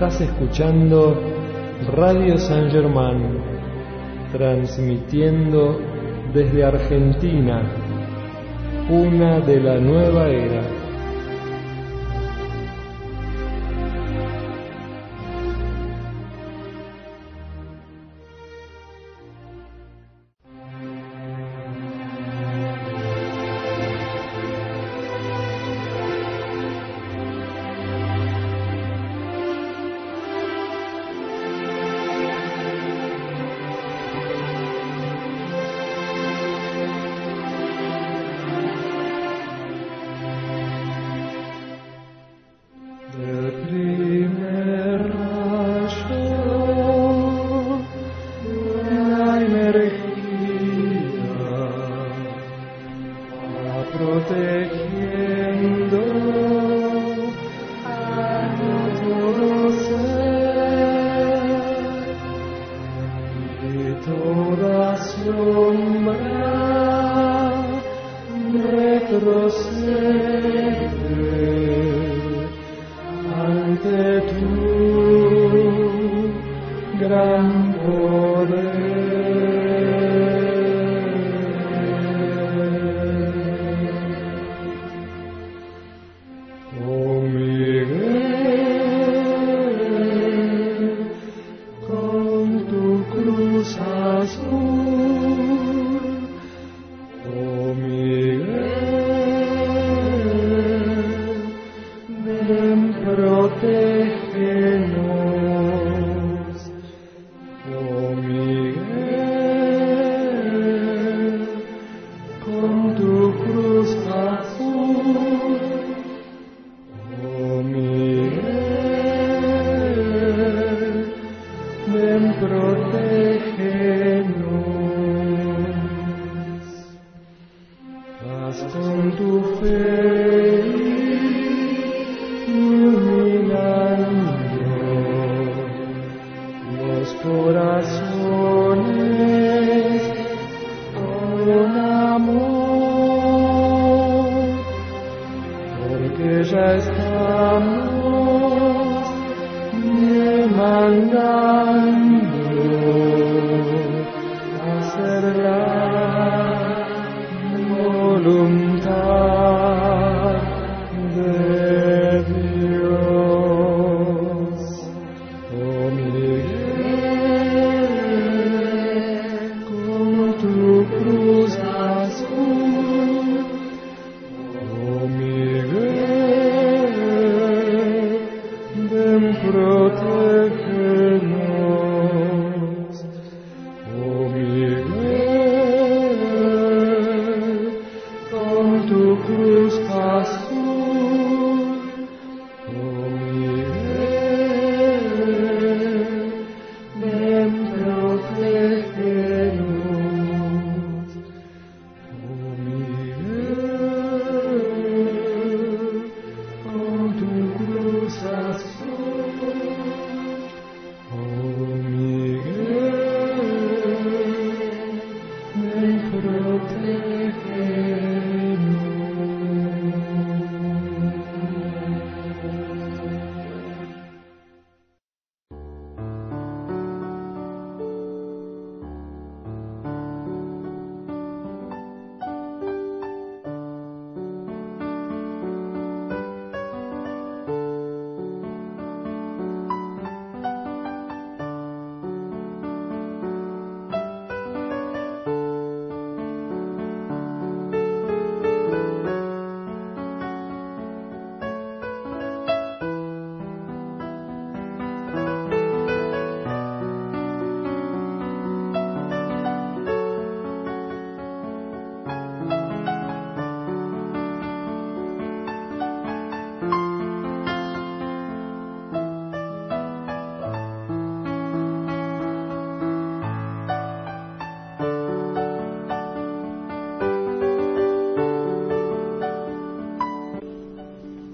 Estás escuchando Radio San Germán, transmitiendo desde Argentina, una de la nueva era.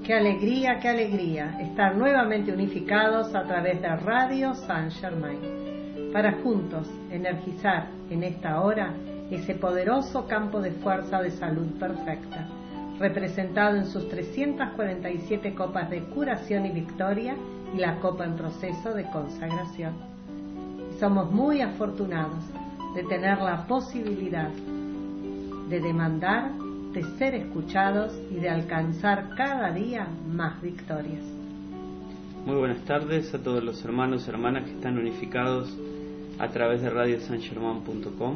Qué alegría, qué alegría estar nuevamente unificados a través de Radio Saint Germain para juntos energizar en esta hora ese poderoso campo de fuerza de salud perfecta, representado en sus 347 copas de curación y victoria y la copa en proceso de consagración. somos muy afortunados de tener la posibilidad de demandar de ser escuchados y de alcanzar cada día más victorias. Muy buenas tardes a todos los hermanos y hermanas que están unificados a través de radiosangerman.com.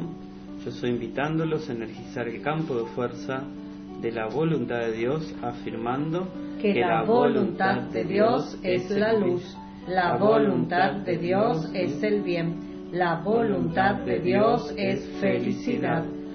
Yo estoy invitándolos a energizar el campo de fuerza de la voluntad de Dios, afirmando que, la voluntad de Dios es la luz, la voluntad de Dios es el bien, la voluntad de Dios es felicidad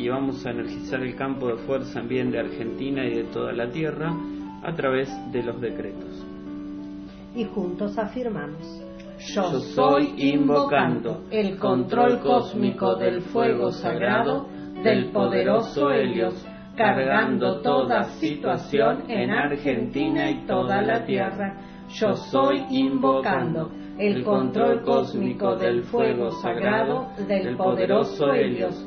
y vamos a energizar el campo de fuerza en bien de Argentina y de toda la Tierra a través de los decretos. Y juntos afirmamos. Yo soy invocando el control cósmico del fuego sagrado del poderoso Helios, cargando toda situación en Argentina y toda la Tierra. Yo soy invocando el control cósmico del fuego sagrado del poderoso Helios,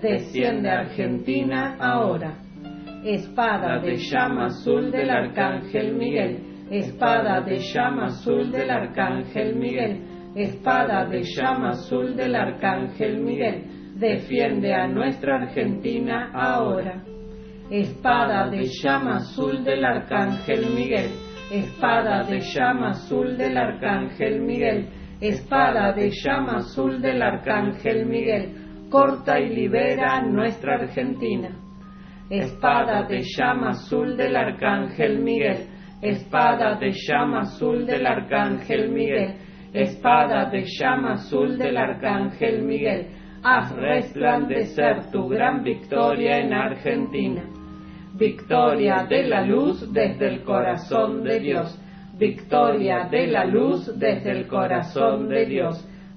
desciende Argentina ahora. Espada de llama azul del Arcángel Miguel, espada de llama azul del Arcángel Miguel, espada de llama azul del Arcángel Miguel, defiende a nuestra Argentina ahora. Espada de llama azul del Arcángel Miguel, espada de llama azul del Arcángel Miguel, espada de llama azul del Arcángel Miguel, corta y libera nuestra Argentina. Espada de llama azul del Arcángel Miguel, espada de llama azul del Arcángel Miguel, espada de llama azul del Arcángel Miguel, haz resplandecer tu gran victoria en Argentina. Victoria de la luz desde el corazón de Dios. Victoria de la luz desde el corazón de Dios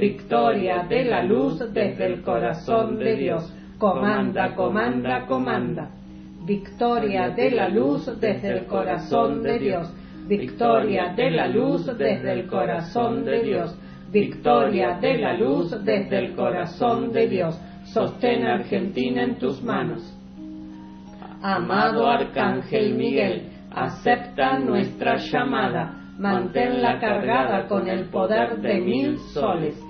victoria de la luz desde el corazón de Dios. Comanda, comanda, comanda. Victoria de la luz desde el corazón de Dios. Victoria de la luz desde el corazón de Dios. Victoria de la luz desde el corazón de Dios. Sostén Argentina en tus manos. Amado Arcángel Miguel, acepta nuestra llamada. Manténla cargada con el poder de mil soles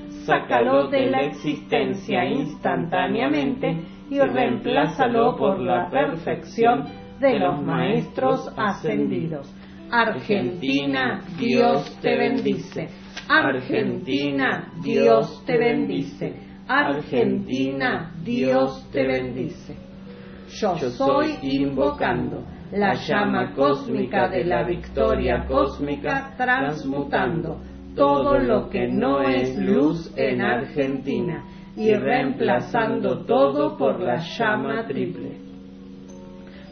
Sácalo de la existencia instantáneamente y reemplázalo por la perfección de los maestros ascendidos. Argentina, Dios te bendice. Argentina, Dios te bendice. Argentina, Dios te bendice. Yo soy invocando la llama cósmica de la victoria cósmica transmutando todo lo que no es luz en Argentina y reemplazando todo por la llama triple.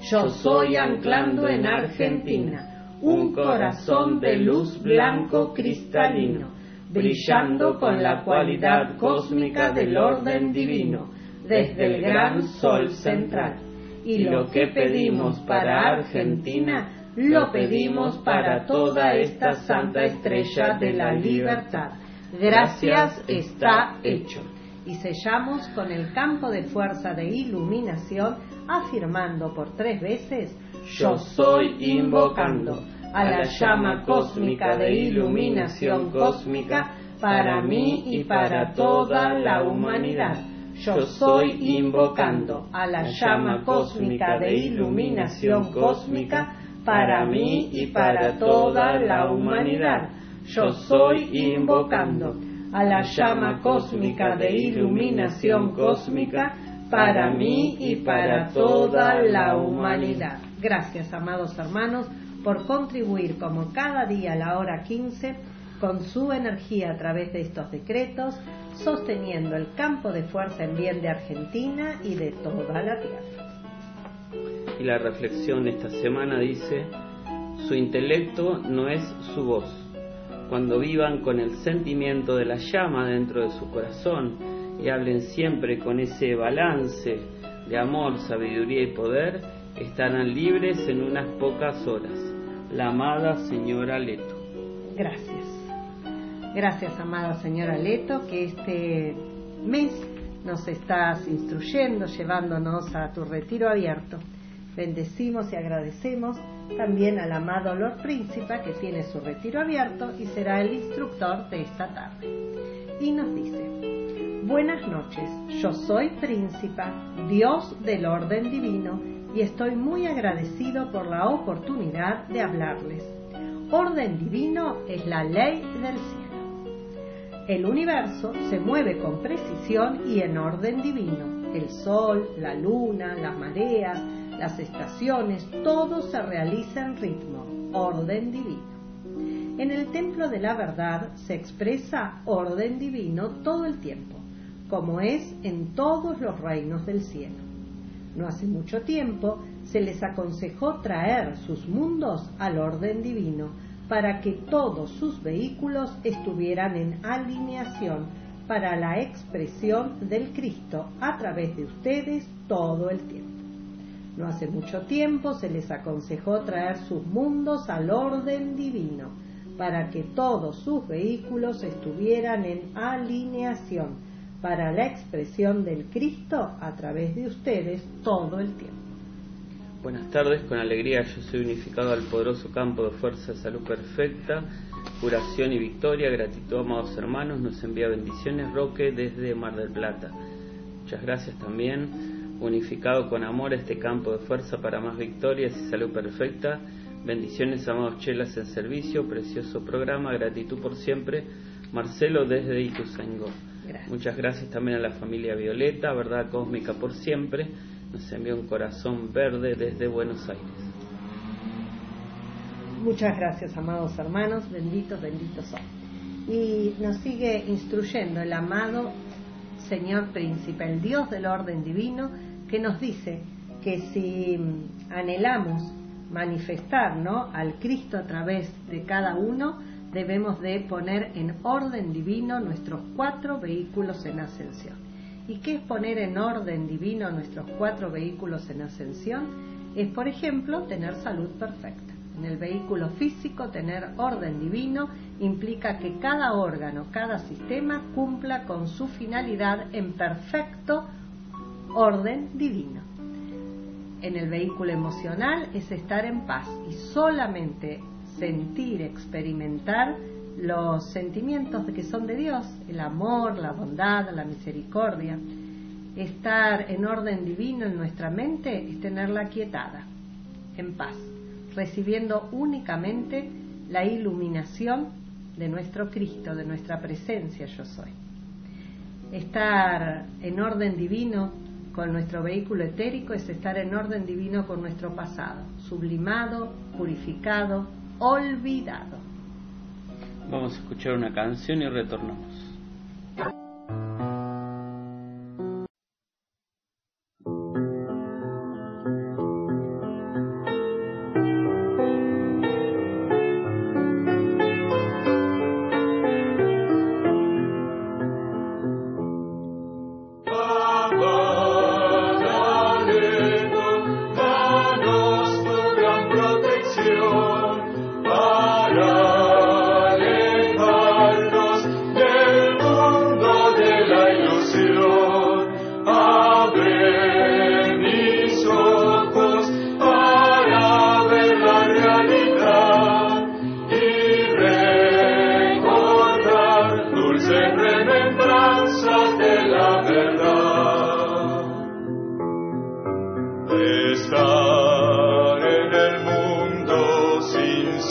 Yo soy anclando en Argentina un corazón de luz blanco cristalino, brillando con la cualidad cósmica del orden divino, desde el gran sol central. Y lo que pedimos para Argentina, lo pedimos para toda esta santa estrella de la libertad. Gracias está hecho. Y sellamos con el campo de fuerza de iluminación, afirmando por tres veces, yo soy invocando a la llama cósmica de iluminación cósmica para mí y para toda la humanidad. Yo soy invocando a la llama cósmica de iluminación cósmica para mí y para toda la humanidad. Yo soy invocando a la llama cósmica de iluminación cósmica para mí y para toda la humanidad. Gracias, amados hermanos, por contribuir como cada día a la hora 15 con su energía a través de estos decretos, sosteniendo el campo de fuerza en bien de Argentina y de toda la Tierra. Y la reflexión esta semana dice, su intelecto no es su voz. Cuando vivan con el sentimiento de la llama dentro de su corazón y hablen siempre con ese balance de amor, sabiduría y poder, estarán libres en unas pocas horas. La amada señora Leto. Gracias. Gracias, amada señora Leto, que este mes nos estás instruyendo, llevándonos a tu retiro abierto. Bendecimos y agradecemos también al amado Lord Príncipe que tiene su retiro abierto y será el instructor de esta tarde. Y nos dice, buenas noches, yo soy Príncipe, Dios del orden divino, y estoy muy agradecido por la oportunidad de hablarles. Orden divino es la ley del cielo. El universo se mueve con precisión y en orden divino. El sol, la luna, las mareas, las estaciones, todo se realiza en ritmo, orden divino. En el templo de la verdad se expresa orden divino todo el tiempo, como es en todos los reinos del cielo. No hace mucho tiempo se les aconsejó traer sus mundos al orden divino para que todos sus vehículos estuvieran en alineación para la expresión del Cristo a través de ustedes todo el tiempo. No hace mucho tiempo se les aconsejó traer sus mundos al orden divino, para que todos sus vehículos estuvieran en alineación para la expresión del Cristo a través de ustedes todo el tiempo. Buenas tardes, con alegría yo soy unificado al poderoso campo de fuerza de salud perfecta, curación y victoria. Gratitud, amados hermanos, nos envía bendiciones Roque desde Mar del Plata. Muchas gracias también unificado con amor este campo de fuerza para más victorias y salud perfecta. Bendiciones, amados chelas en servicio, precioso programa, gratitud por siempre. Marcelo desde Ituzaingó. Muchas gracias también a la familia Violeta, verdad cósmica por siempre. Nos envía un corazón verde desde Buenos Aires. Muchas gracias, amados hermanos, benditos, benditos son. Y nos sigue instruyendo el amado Señor príncipe, el Dios del orden divino, que nos dice que si anhelamos manifestar ¿no? al Cristo a través de cada uno, debemos de poner en orden divino nuestros cuatro vehículos en ascensión. ¿Y qué es poner en orden divino nuestros cuatro vehículos en ascensión? Es, por ejemplo, tener salud perfecta. En el vehículo físico, tener orden divino implica que cada órgano, cada sistema cumpla con su finalidad en perfecto orden divino. En el vehículo emocional es estar en paz y solamente sentir, experimentar los sentimientos que son de Dios, el amor, la bondad, la misericordia. Estar en orden divino en nuestra mente es tenerla quietada, en paz, recibiendo únicamente la iluminación de nuestro Cristo, de nuestra presencia yo soy. Estar en orden divino con nuestro vehículo etérico es estar en orden divino con nuestro pasado, sublimado, purificado, olvidado. Vamos a escuchar una canción y retornamos.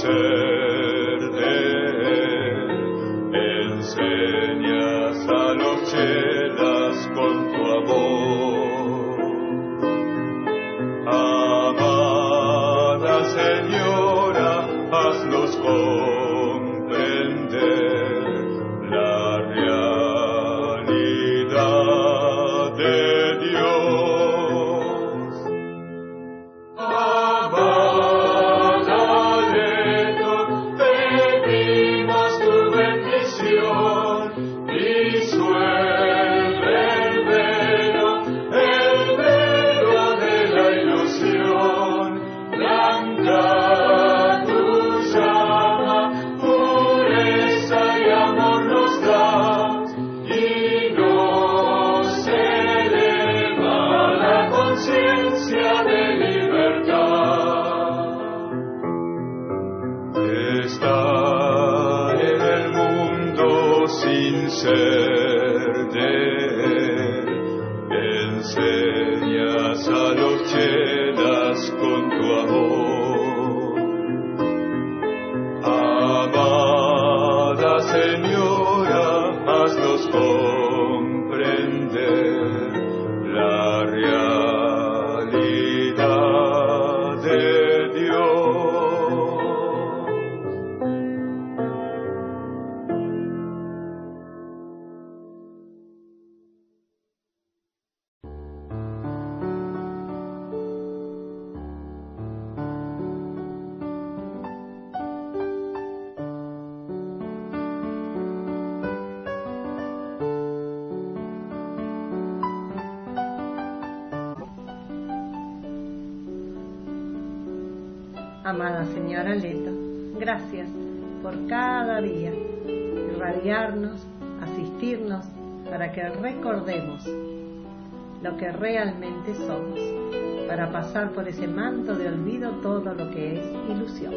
say. Amada Señora Leto, gracias por cada día irradiarnos, asistirnos para que recordemos lo que realmente somos, para pasar por ese manto de olvido todo lo que es ilusión.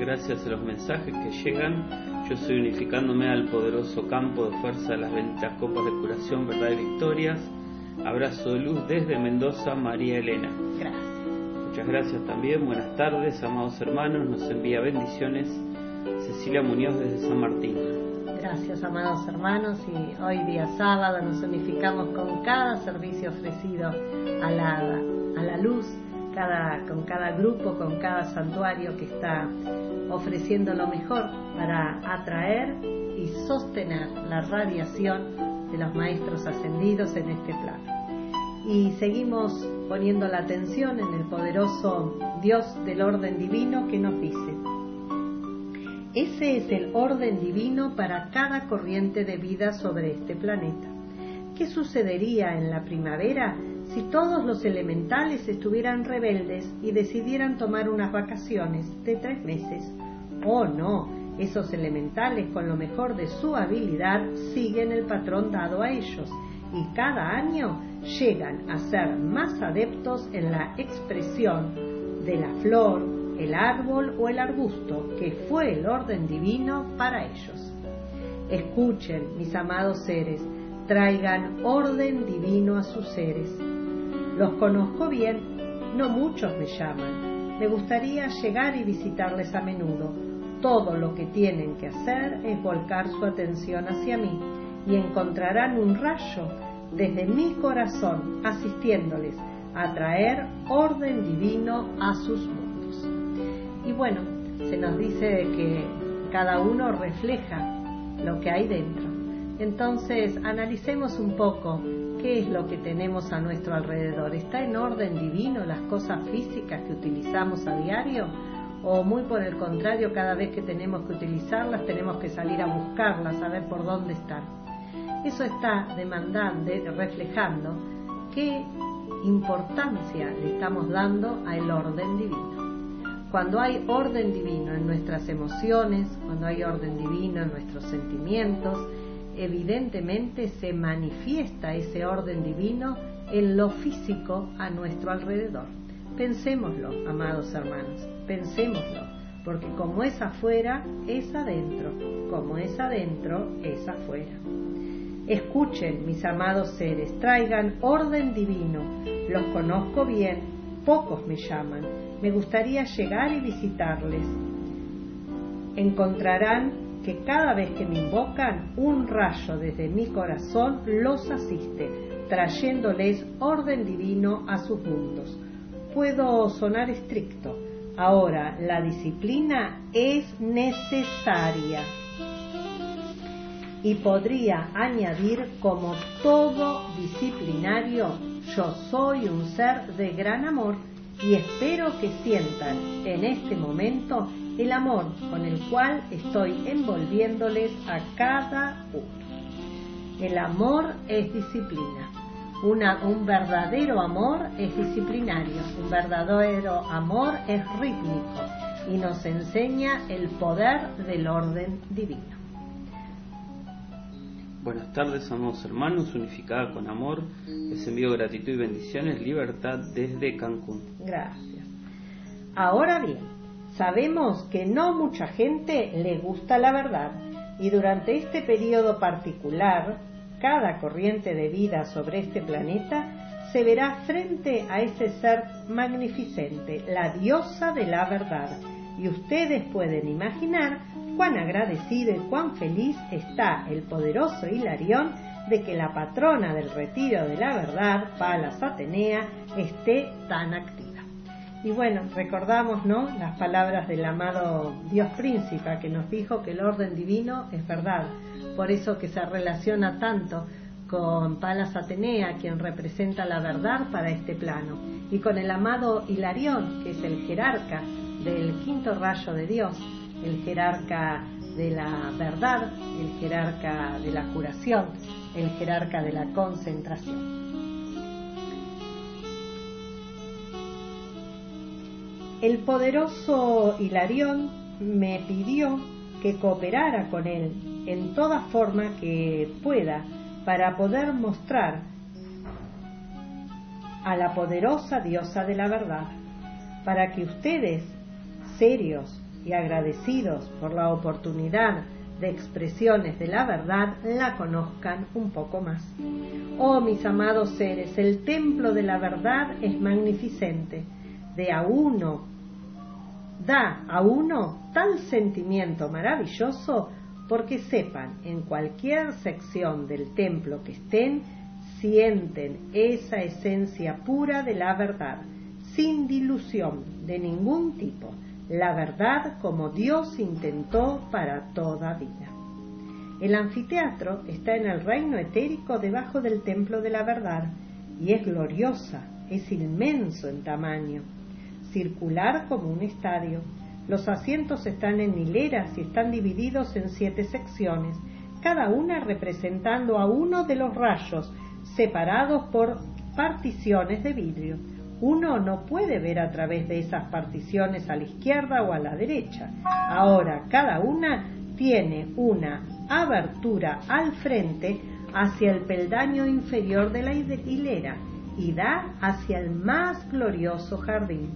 Gracias a los mensajes que llegan, yo estoy unificándome al poderoso campo de fuerza de las benditas copas de curación, verdad y victorias. Abrazo de luz desde Mendoza, María Elena. Muchas gracias también, buenas tardes, amados hermanos, nos envía bendiciones Cecilia Muñoz desde San Martín. Gracias, amados hermanos, y hoy día sábado nos unificamos con cada servicio ofrecido a la, a la luz, con cada grupo, con cada santuario que está ofreciendo lo mejor para atraer y sostener la radiación de los maestros ascendidos en este plano. Y seguimos poniendo la atención en el poderoso Dios del orden divino que nos dice, ese es el orden divino para cada corriente de vida sobre este planeta. ¿Qué sucedería en la primavera si todos los elementales estuvieran rebeldes y decidieran tomar unas vacaciones de tres meses? Oh no, esos elementales con lo mejor de su habilidad siguen el patrón dado a ellos y cada año llegan a ser más adeptos en la expresión de la flor, el árbol o el arbusto, que fue el orden divino para ellos. Escuchen, mis amados seres, traigan orden divino a sus seres. Los conozco bien, no muchos me llaman. Me gustaría llegar y visitarles a menudo. Todo lo que tienen que hacer es volcar su atención hacia mí y encontrarán un rayo desde mi corazón asistiéndoles a traer orden divino a sus mundos. Y bueno, se nos dice que cada uno refleja lo que hay dentro. Entonces, analicemos un poco qué es lo que tenemos a nuestro alrededor. ¿Está en orden divino las cosas físicas que utilizamos a diario? ¿O muy por el contrario, cada vez que tenemos que utilizarlas tenemos que salir a buscarlas, a ver por dónde están? Eso está demandando, reflejando qué importancia le estamos dando al orden divino. Cuando hay orden divino en nuestras emociones, cuando hay orden divino en nuestros sentimientos, evidentemente se manifiesta ese orden divino en lo físico a nuestro alrededor. Pensémoslo, amados hermanos, pensémoslo, porque como es afuera, es adentro, como es adentro, es afuera. Escuchen, mis amados seres, traigan orden divino, los conozco bien, pocos me llaman, me gustaría llegar y visitarles. Encontrarán que cada vez que me invocan, un rayo desde mi corazón los asiste, trayéndoles orden divino a sus mundos. Puedo sonar estricto, ahora la disciplina es necesaria. Y podría añadir como todo disciplinario, yo soy un ser de gran amor y espero que sientan en este momento el amor con el cual estoy envolviéndoles a cada uno. El amor es disciplina. un verdadero amor es disciplinario, un verdadero amor es rítmico y nos enseña el poder del orden divino. Buenas tardes, amados hermanos, unificada con amor. Les envío gratitud y bendiciones, libertad desde Cancún. Gracias. Ahora bien, sabemos que no mucha gente le gusta la verdad y durante este periodo particular, cada corriente de vida sobre este planeta se verá frente a ese ser magnificente, la diosa de la verdad. Y ustedes pueden imaginar cuán agradecido y cuán feliz está el poderoso Hilarión de que la patrona del retiro de la verdad, Palas Atenea, esté tan activa. Y bueno, recordamos ¿no? las palabras del amado Dios Príncipe que nos dijo que el orden divino es verdad, por eso que se relaciona tanto con Palas Atenea, quien representa la verdad para este plano, y con el amado Hilarión, que es el jerarca del quinto rayo de Dios, el jerarca de la verdad, el jerarca de la curación, el jerarca de la concentración. El poderoso Hilarión me pidió que cooperara con él en toda forma que pueda para poder mostrar a la poderosa diosa de la verdad, para que ustedes, serios, y agradecidos por la oportunidad de expresiones de la verdad, la conozcan un poco más. Oh mis amados seres, el templo de la verdad es magnificente. De a uno, da a uno tal sentimiento maravilloso porque sepan, en cualquier sección del templo que estén, sienten esa esencia pura de la verdad, sin dilución de ningún tipo la verdad como Dios intentó para toda vida. El anfiteatro está en el reino etérico debajo del templo de la verdad y es gloriosa, es inmenso en tamaño, circular como un estadio. Los asientos están en hileras y están divididos en siete secciones, cada una representando a uno de los rayos, separados por particiones de vidrio. Uno no puede ver a través de esas particiones a la izquierda o a la derecha. Ahora, cada una tiene una abertura al frente hacia el peldaño inferior de la hilera y da hacia el más glorioso jardín.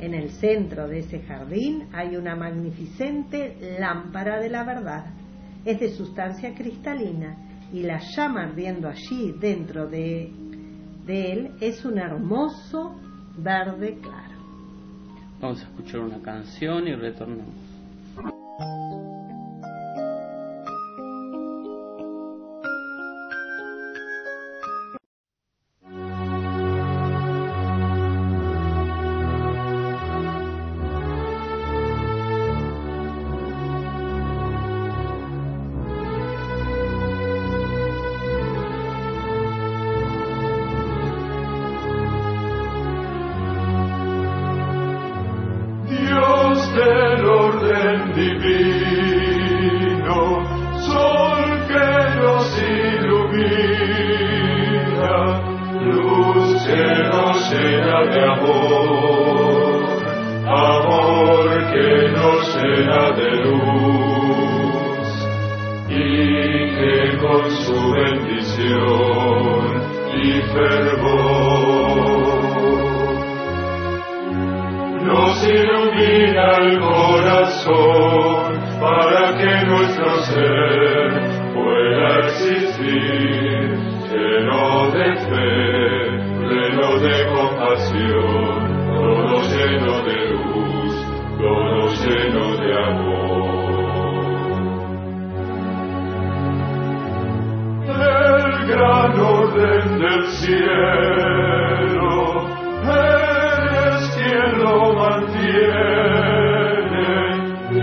En el centro de ese jardín hay una magnificente lámpara de la verdad. Es de sustancia cristalina y la llama ardiendo allí dentro de, de él es un hermoso verde claro. Vamos a escuchar una canción y retornamos. su bendición y fervor. Nos ilumina el corazón para que nuestro ser pueda existir lleno de fe, lleno de compasión, todo lleno de orden del cielo, eres quien lo mantiene y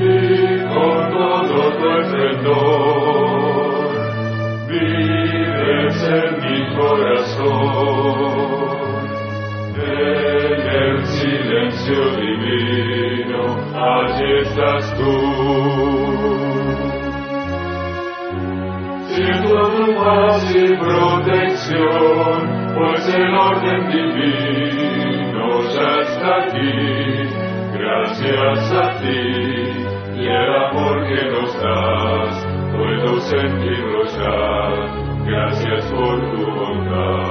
con todo tu esplendor vives en mi corazón. En el silencio divino, allí estás tú. Siento tu paz y protección pues el orden divino ya está aquí. Gracias a ti y el amor que nos das, puedo sentirlo ya. Gracias por tu bondad.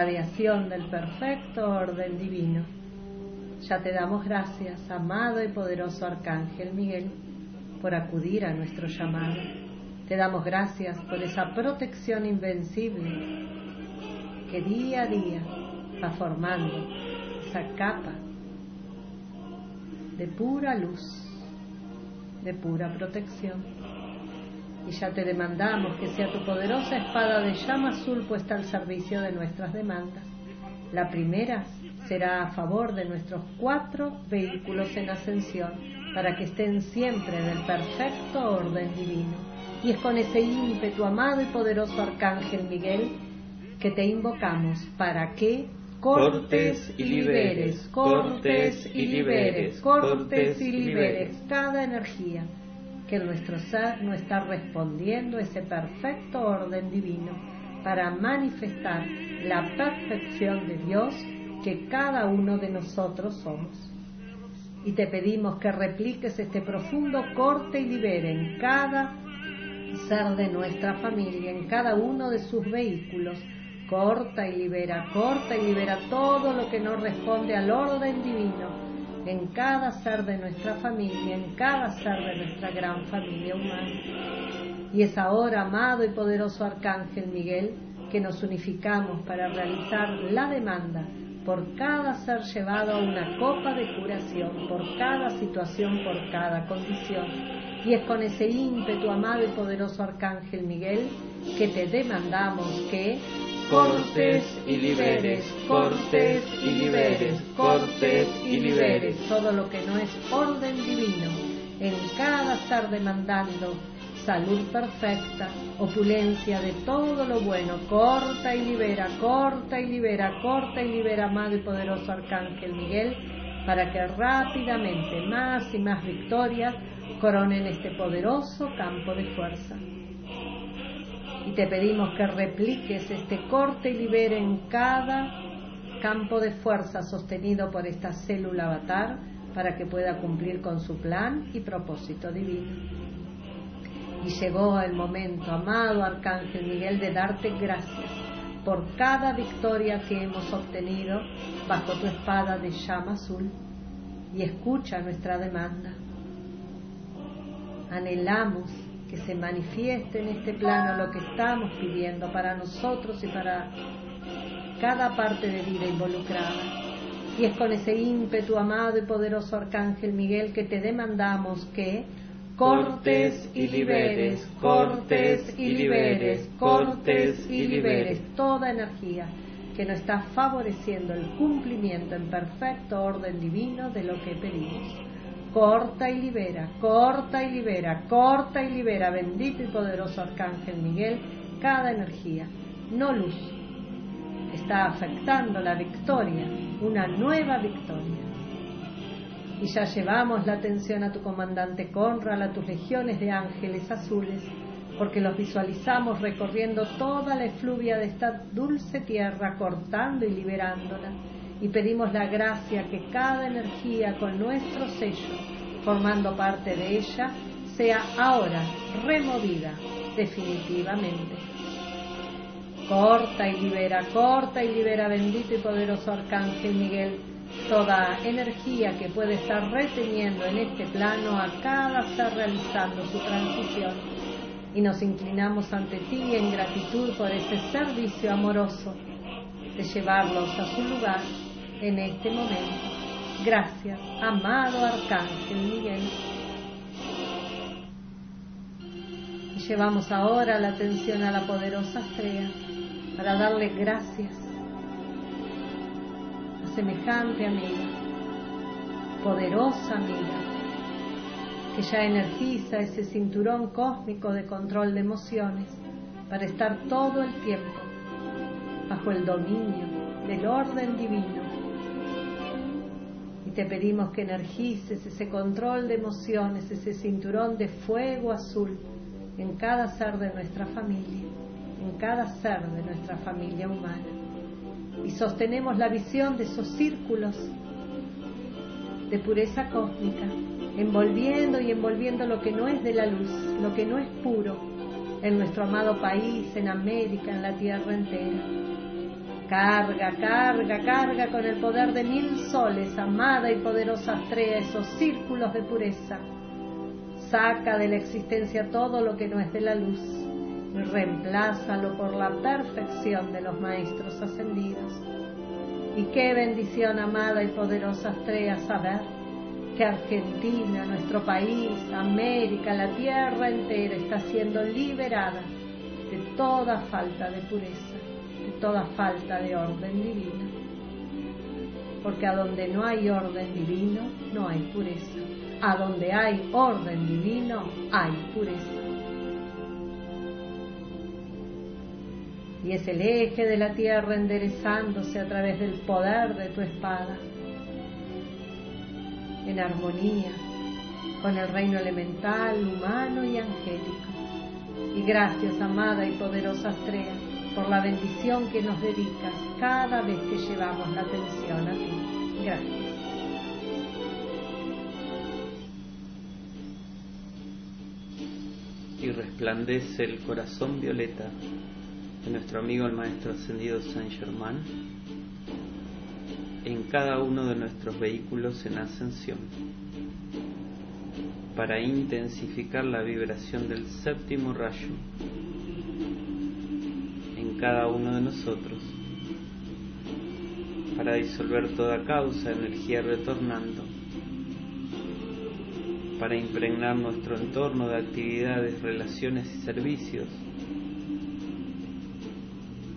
radiación del perfecto orden divino. Ya te damos gracias, amado y poderoso Arcángel Miguel, por acudir a nuestro llamado. Te damos gracias por esa protección invencible que día a día va formando esa capa de pura luz, de pura protección. Y ya te demandamos que sea tu poderosa espada de llama azul puesta al servicio de nuestras demandas. La primera será a favor de nuestros cuatro vehículos en ascensión, para que estén siempre en el perfecto orden divino. Y es con ese ímpetu, amado y poderoso Arcángel Miguel, que te invocamos para que cortes y liberes, cortes y liberes, cortes y liberes cada energía que nuestro ser no está respondiendo ese perfecto orden divino para manifestar la perfección de Dios que cada uno de nosotros somos. Y te pedimos que repliques este profundo corte y libere en cada ser de nuestra familia, en cada uno de sus vehículos. Corta y libera, corta y libera todo lo que no responde al orden divino en cada ser de nuestra familia, en cada ser de nuestra gran familia humana. Y es ahora, amado y poderoso Arcángel Miguel, que nos unificamos para realizar la demanda por cada ser llevado a una copa de curación, por cada situación, por cada condición. Y es con ese ímpetu, amado y poderoso Arcángel Miguel, que te demandamos que cortes y liberes, cortes y liberes, cortes y liberes todo lo que no es orden divino en cada ser demandando salud perfecta, opulencia de todo lo bueno, corta y libera, corta y libera, corta y libera, amado y poderoso Arcángel Miguel, para que rápidamente más y más victorias coronen este poderoso campo de fuerza. Y te pedimos que repliques este corte y libere en cada campo de fuerza sostenido por esta célula avatar para que pueda cumplir con su plan y propósito divino. Y llegó el momento, amado Arcángel Miguel, de darte gracias por cada victoria que hemos obtenido bajo tu espada de llama azul y escucha nuestra demanda. Anhelamos que se manifieste en este plano lo que estamos pidiendo para nosotros y para cada parte de vida involucrada. Y es con ese ímpetu, amado y poderoso Arcángel Miguel, que te demandamos que cortes y liberes, cortes y liberes, cortes y liberes toda energía que no está favoreciendo el cumplimiento en perfecto orden divino de lo que pedimos. Corta y libera, corta y libera, corta y libera, bendito y poderoso Arcángel Miguel, cada energía, no luz, está afectando la victoria, una nueva victoria. Y ya llevamos la atención a tu comandante Conrad, a tus legiones de ángeles azules, porque los visualizamos recorriendo toda la efluvia de esta dulce tierra, cortando y liberándola, y pedimos la gracia que cada energía con nuestro sello, formando parte de ella, sea ahora removida definitivamente. Corta y libera, corta y libera, bendito y poderoso Arcángel Miguel, toda energía que puede estar reteniendo en este plano a cada ser realizando su transición. Y nos inclinamos ante ti en gratitud por ese servicio amoroso de llevarlos a su lugar en este momento. Gracias, amado Arcángel Miguel. Y llevamos ahora la atención a la poderosa estrella para darle gracias semejante amiga, poderosa amiga, que ya energiza ese cinturón cósmico de control de emociones para estar todo el tiempo bajo el dominio del orden divino. Y te pedimos que energices ese control de emociones, ese cinturón de fuego azul en cada ser de nuestra familia, en cada ser de nuestra familia humana y sostenemos la visión de esos círculos de pureza cósmica, envolviendo y envolviendo lo que no es de la luz, lo que no es puro, en nuestro amado país, en América, en la tierra entera. Carga, carga, carga con el poder de mil soles, amada y poderosa estrella, esos círculos de pureza. Saca de la existencia todo lo que no es de la luz y reemplázalo por la perfección de los maestros ascendidos. Y qué bendición amada y poderosa estrella saber que Argentina, nuestro país, América, la tierra entera está siendo liberada de toda falta de pureza, toda falta de orden divino. Porque a donde no hay orden divino, no hay pureza. A donde hay orden divino, hay pureza. Y es el eje de la tierra enderezándose a través del poder de tu espada, en armonía con el reino elemental, humano y angélico. Y gracias, amada y poderosa estrella, por la bendición que nos dedicas cada vez que llevamos la atención a ti. Gracias. Y resplandece el corazón violeta de nuestro amigo el Maestro Ascendido Saint Germain en cada uno de nuestros vehículos en ascensión para intensificar la vibración del séptimo rayo cada uno de nosotros, para disolver toda causa, energía retornando, para impregnar nuestro entorno de actividades, relaciones y servicios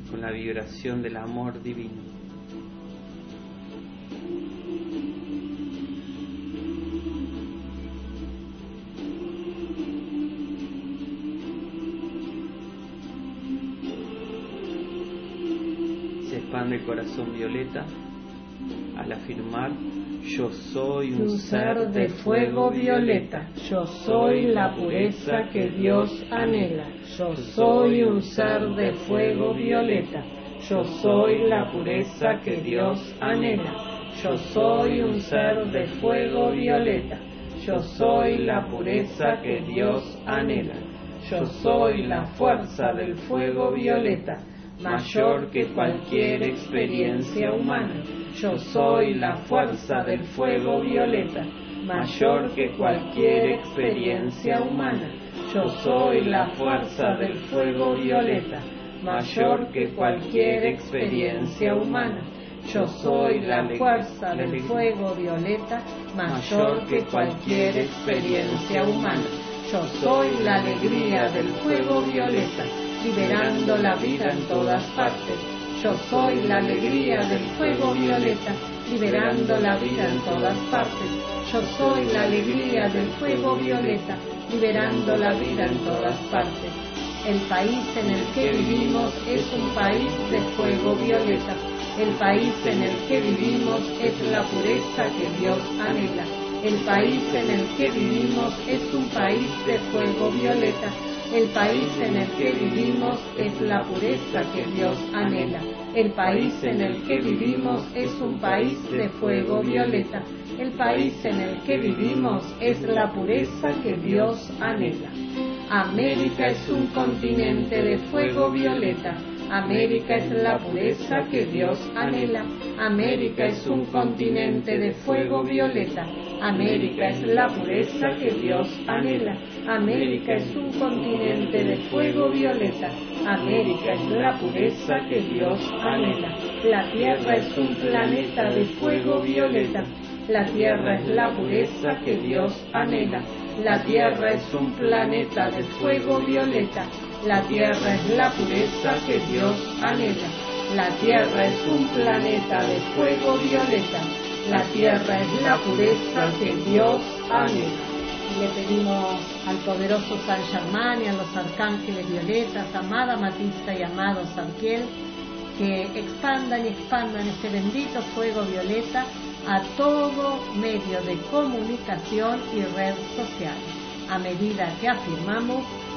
con la vibración del amor divino. Corazón violeta al afirmar yo soy un, ser de fuego violeta, yo soy la pureza que Dios anhela, yo soy un ser de fuego violeta, yo soy la pureza que Dios anhela, yo soy un ser de fuego violeta, yo soy la pureza que Dios anhela, yo soy la fuerza del fuego violeta, mayor que cualquier experiencia humana. Yo soy la fuerza del fuego violeta, mayor que cualquier experiencia humana. Yo soy la fuerza del fuego violeta, mayor que cualquier experiencia humana. Yo soy la fuerza del fuego violeta, mayor que cualquier experiencia humana. Yo soy la alegría del fuego violeta liberando la vida en todas partes. Yo soy la alegría del fuego violeta, liberando la vida en todas partes. Yo soy la alegría del fuego violeta, liberando la vida en todas partes. El país en el que vivimos es un país de fuego violeta. El país en el que vivimos es la pureza que Dios anhela. El país en el que vivimos es un país de fuego violeta el país en el que vivimos es la pureza que Dios anhela. El país en el que vivimos es un país de fuego violeta. El país en el que vivimos es la pureza que Dios anhela. América es un continente de fuego violeta. América es la pureza que Dios anhela. América es un continente de fuego violeta. América es la pureza que Dios anhela. América es un continente de fuego violeta. América es la pureza que Dios anhela. La Tierra es un planeta de fuego violeta. La Tierra es la pureza que Dios anhela. La Tierra es un planeta de fuego violeta. La Tierra es la pureza que Dios anhela. La Tierra es un planeta de fuego violeta. La Tierra es la pureza que Dios anhela le pedimos al poderoso San Germán y a los arcángeles violetas, amada Matista y amado Sanquiel, que expandan y expandan este bendito fuego violeta a todo medio de comunicación y red social, a medida que afirmamos,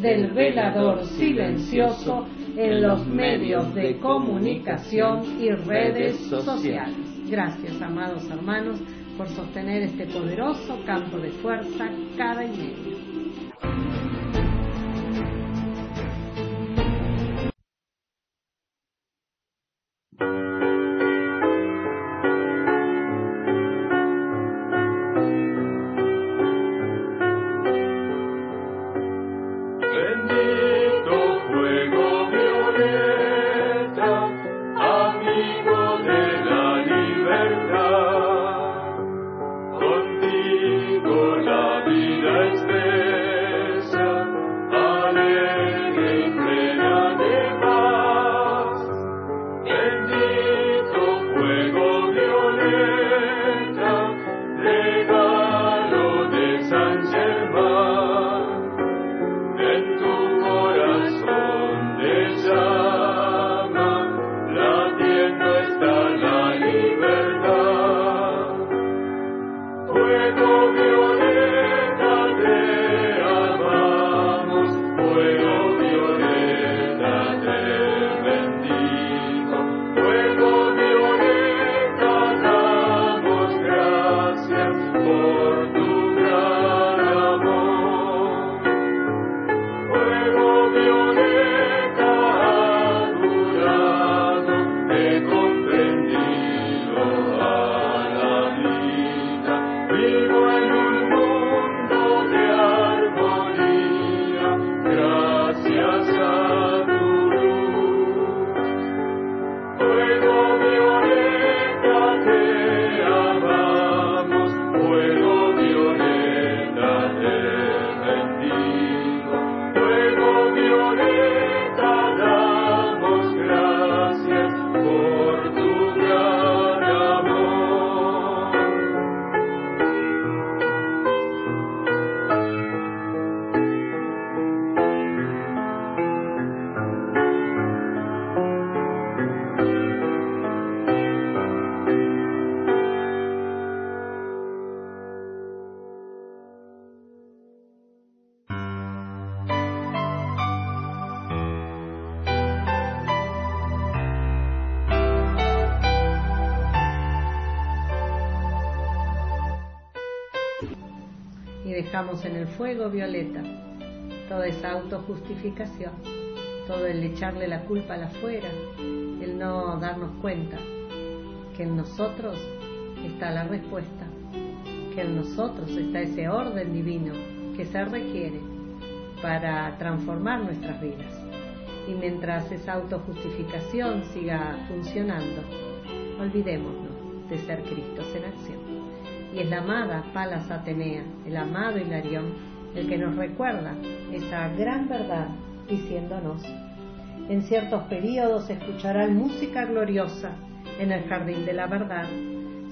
del velador silencioso en los medios de comunicación y redes sociales. Gracias, amados hermanos, por sostener este poderoso campo de fuerza cada y medio. Dejamos en el fuego violeta toda esa autojustificación, todo el echarle la culpa al afuera, el no darnos cuenta que en nosotros está la respuesta, que en nosotros está ese orden divino que se requiere para transformar nuestras vidas. Y mientras esa autojustificación siga funcionando, olvidémonos de ser Cristos en acción y es la amada Palas Atenea, el amado Hilarión, el que nos recuerda esa gran verdad diciéndonos, en ciertos periodos escucharán música gloriosa en el jardín de la verdad.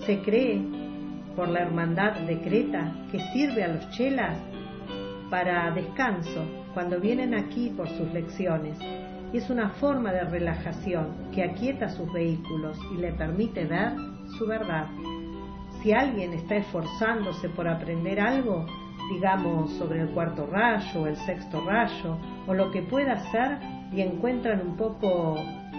Se cree, por la hermandad de Creta, que sirve a los chelas para descanso cuando vienen aquí por sus lecciones. Y es una forma de relajación que aquieta sus vehículos y le permite ver su verdad si alguien está esforzándose por aprender algo, digamos sobre el cuarto rayo, o el sexto rayo, o lo que pueda ser, y encuentran un poco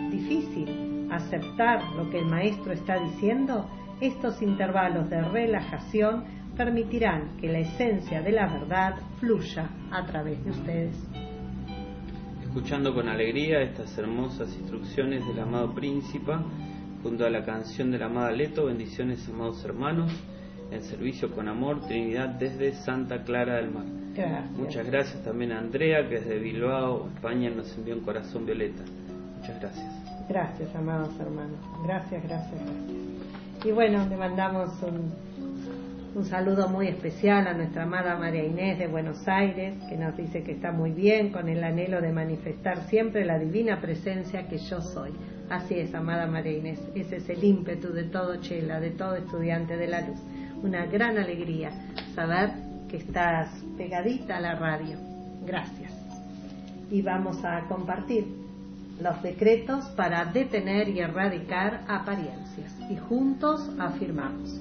difícil aceptar lo que el maestro está diciendo, estos intervalos de relajación permitirán que la esencia de la verdad fluya a través de ustedes. Escuchando con alegría estas hermosas instrucciones del amado príncipe, junto a la canción de la amada Leto, bendiciones amados hermanos, en servicio con amor, Trinidad desde Santa Clara del Mar. Muchas gracias también a Andrea, que desde Bilbao, España, nos envió un corazón violeta. Muchas gracias. Gracias, amados hermanos. Gracias, gracias, gracias. Y bueno, le mandamos un, un saludo muy especial a nuestra amada María Inés de Buenos Aires, que nos dice que está muy bien, con el anhelo de manifestar siempre la divina presencia que yo soy. Así es, amada María Inés, ese es el ímpetu de todo Chela, de todo estudiante de la luz. Una gran alegría saber que estás pegadita a la radio. Gracias. Y vamos a compartir los decretos para detener y erradicar apariencias. Y juntos afirmamos.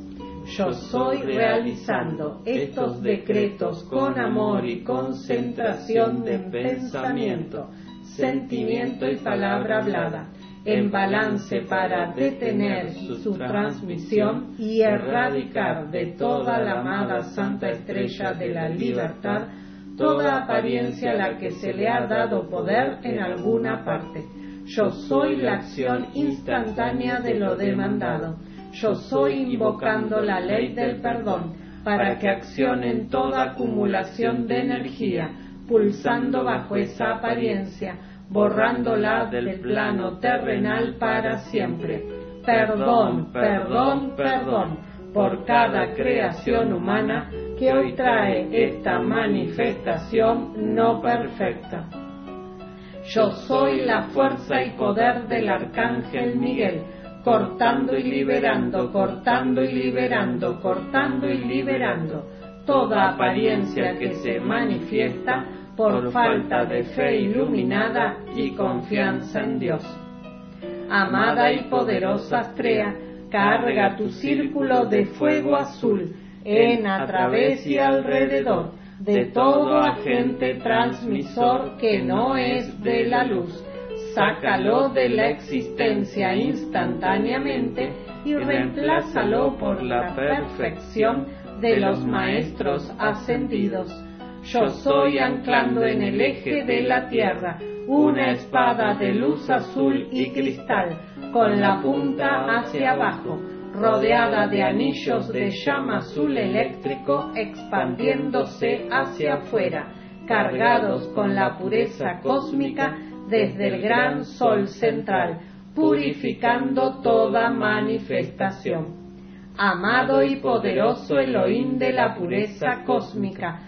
yo soy realizando estos decretos con amor y concentración de pensamiento, sentimiento y palabra hablada, en balance para detener su transmisión y erradicar de toda la amada Santa Estrella de la Libertad toda apariencia a la que se le ha dado poder en alguna parte. Yo soy la acción instantánea de lo demandado. yo soy invocando la ley del perdón para que accionen toda acumulación de energía, pulsando bajo esa apariencia, borrándola del plano terrenal para siempre. Perdón, perdón, perdón por cada creación humana que hoy trae esta manifestación no perfecta. Yo soy la fuerza y poder del Arcángel Miguel, cortando y liberando, cortando y liberando, cortando y liberando toda apariencia que se manifiesta por falta de fe iluminada y confianza en Dios. Amada y poderosa Astrea, carga tu círculo de fuego azul en, a través y alrededor de todo agente transmisor que no es de la luz sácalo de la existencia instantáneamente y reemplázalo por la perfección de los maestros ascendidos. Yo soy anclando en el eje de la tierra una espada de luz azul y cristal, con la punta hacia abajo, rodeada de anillos de llama azul eléctrico expandiéndose hacia afuera, cargados con la pureza cósmica desde el gran sol central, purificando toda manifestación. Amado y poderoso Elohim de la pureza cósmica,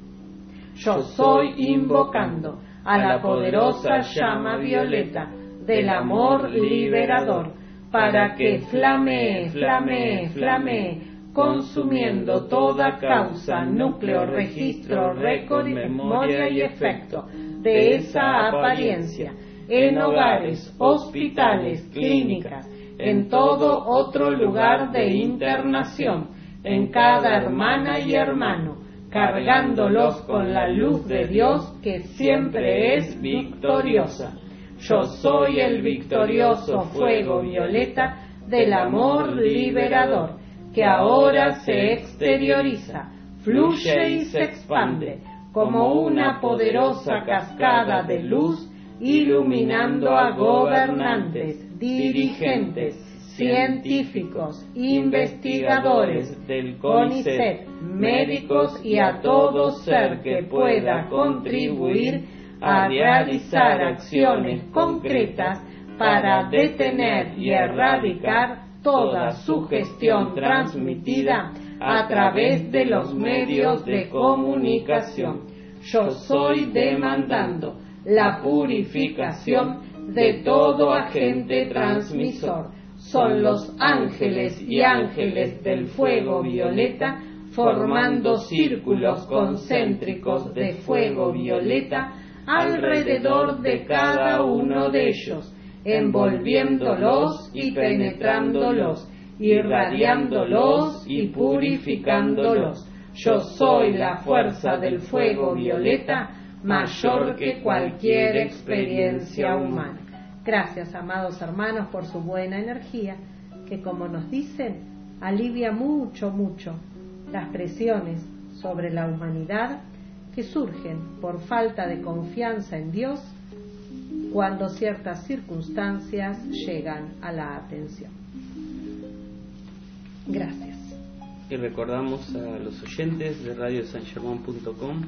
Yo soy invocando a la poderosa llama violeta del amor liberador, para que flamee, flamee, flamee, consumiendo toda causa, núcleo, registro, récord, memoria y efecto de esa apariencia en hogares, hospitales, clínicas, en todo otro lugar de internación, en cada hermana y hermano, cargándolos con la luz de Dios que siempre es victoriosa. Yo soy el victorioso fuego violeta del amor liberador, que ahora se exterioriza, fluye y se expande como una poderosa cascada de luz iluminando a gobernantes, dirigentes, científicos, investigadores del CONICET, médicos y a todo ser que pueda contribuir a realizar acciones concretas para detener y erradicar toda sugestión transmitida a través de los medios de comunicación. Yo soy demandando la purificación de todo agente transmisor. Son los ángeles y ángeles del fuego violeta formando círculos concéntricos de fuego violeta alrededor de cada uno de ellos, envolviéndolos y penetrándolos, irradiándolos y purificándolos. Yo soy la fuerza del fuego violeta mayor que cualquier experiencia humana. Gracias, amados hermanos, por su buena energía, que como nos dicen, alivia mucho, mucho las presiones sobre la humanidad que surgen por falta de confianza en Dios cuando ciertas circunstancias llegan a la atención. Gracias. Y recordamos a los oyentes de radiosangermán.com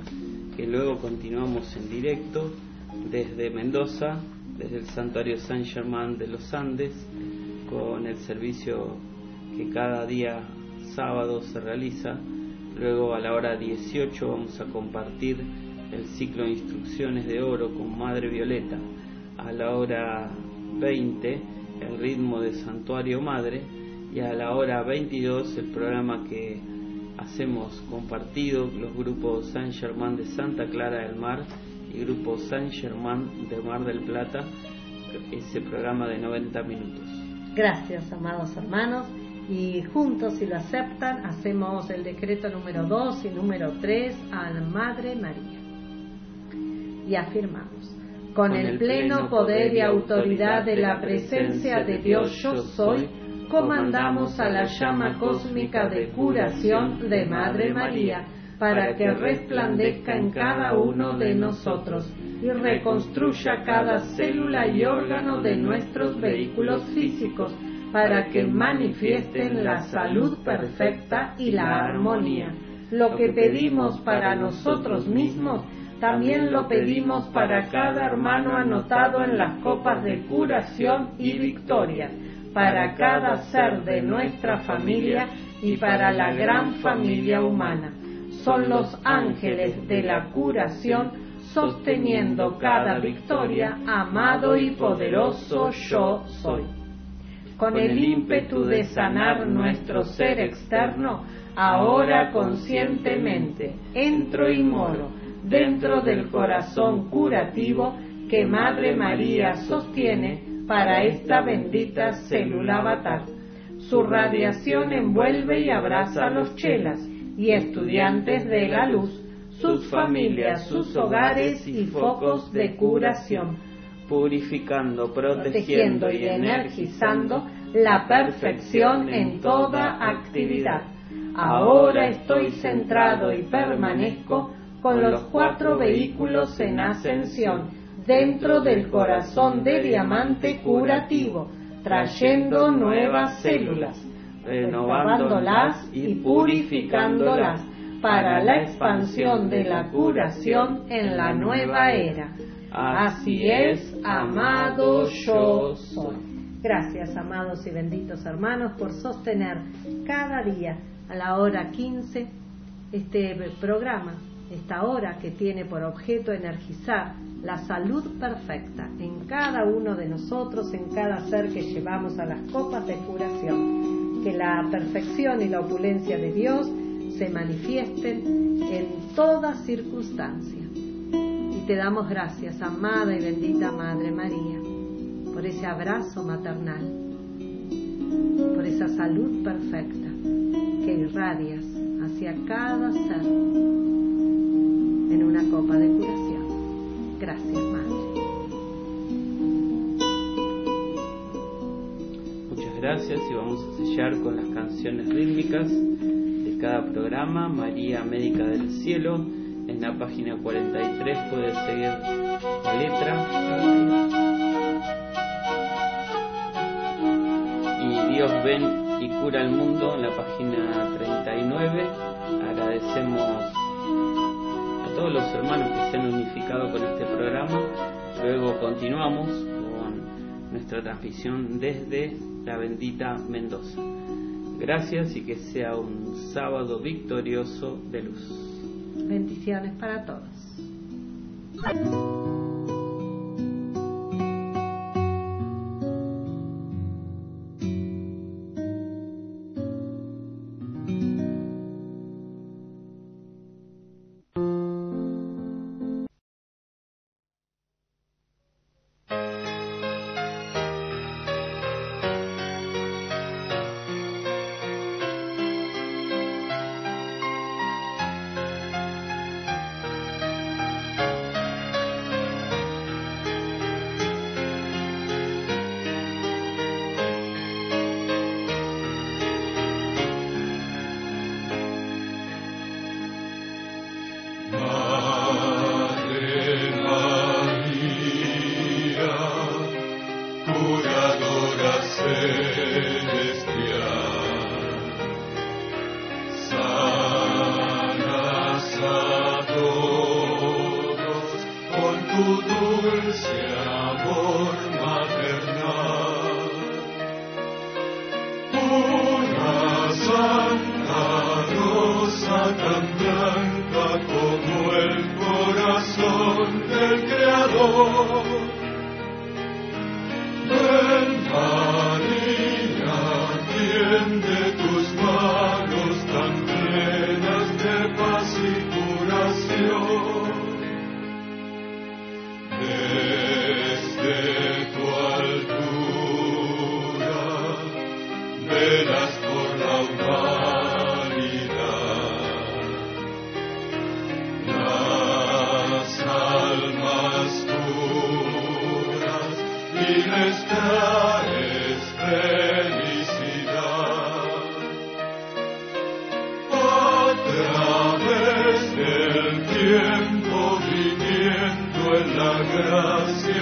que luego continuamos en directo desde Mendoza, desde el Santuario San Germán de los Andes, con el servicio que cada día sábado se realiza Luego a la hora 18 vamos a compartir el ciclo de instrucciones de oro con Madre Violeta. A la hora 20 el ritmo de Santuario Madre y a la hora 22 el programa que hacemos compartido los grupos San Germán de Santa Clara del Mar y grupo San Germán de Mar del Plata, ese programa de 90 minutos. Gracias, amados hermanos. Y juntos, si lo aceptan, hacemos el decreto número 2 y número 3 a la Madre María. Y afirmamos, con, el pleno poder y autoridad de la presencia de Dios yo soy, comandamos a la llama cósmica de curación de Madre María para que resplandezca en cada uno de nosotros y reconstruya cada célula y órgano de nuestros vehículos físicos para que manifiesten la salud perfecta y la armonía. Lo que pedimos para nosotros mismos, también lo pedimos para cada hermano anotado en las copas de curación y victoria, para cada ser de nuestra familia y para la gran familia humana. Son los ángeles de la curación sosteniendo cada victoria, amado y poderoso yo soy con el ímpetu de sanar nuestro ser externo, ahora conscientemente entro y moro dentro del corazón curativo que Madre María sostiene para esta bendita célula avatar. Su radiación envuelve y abraza a los chelas y estudiantes de la luz, sus familias, sus hogares y focos de curación purificando, protegiendo y energizando la perfección en toda actividad. Ahora estoy centrado y permanezco con los cuatro vehículos en ascensión dentro del corazón de diamante curativo, trayendo nuevas células, renovándolas y purificándolas para la expansión de la curación en la nueva era. Así es, amado yo soy. Gracias, amados y benditos hermanos, por sostener cada día a la hora 15 este programa, esta hora que tiene por objeto energizar la salud perfecta en cada uno de nosotros, en cada ser que llevamos a las copas de curación. Que la perfección y la opulencia de Dios se manifiesten en toda circunstancia te damos gracias, amada y bendita Madre María, por ese abrazo maternal, por esa salud perfecta que irradias hacia cada ser en una copa de curación. Gracias, gracias y vamos a sellar con las canciones rítmicas de cada programa, María Médica del Cielo en la página 43 puedes seguir la letra. Y Dios ven y cura el mundo en la página 39. Agradecemos a todos los hermanos que se han unificado con este programa. Luego continuamos con nuestra transmisión desde la bendita Mendoza. Gracias y que sea un sábado victorioso de luz. Bendiciones para todos. tiempo viviendo en la gracia.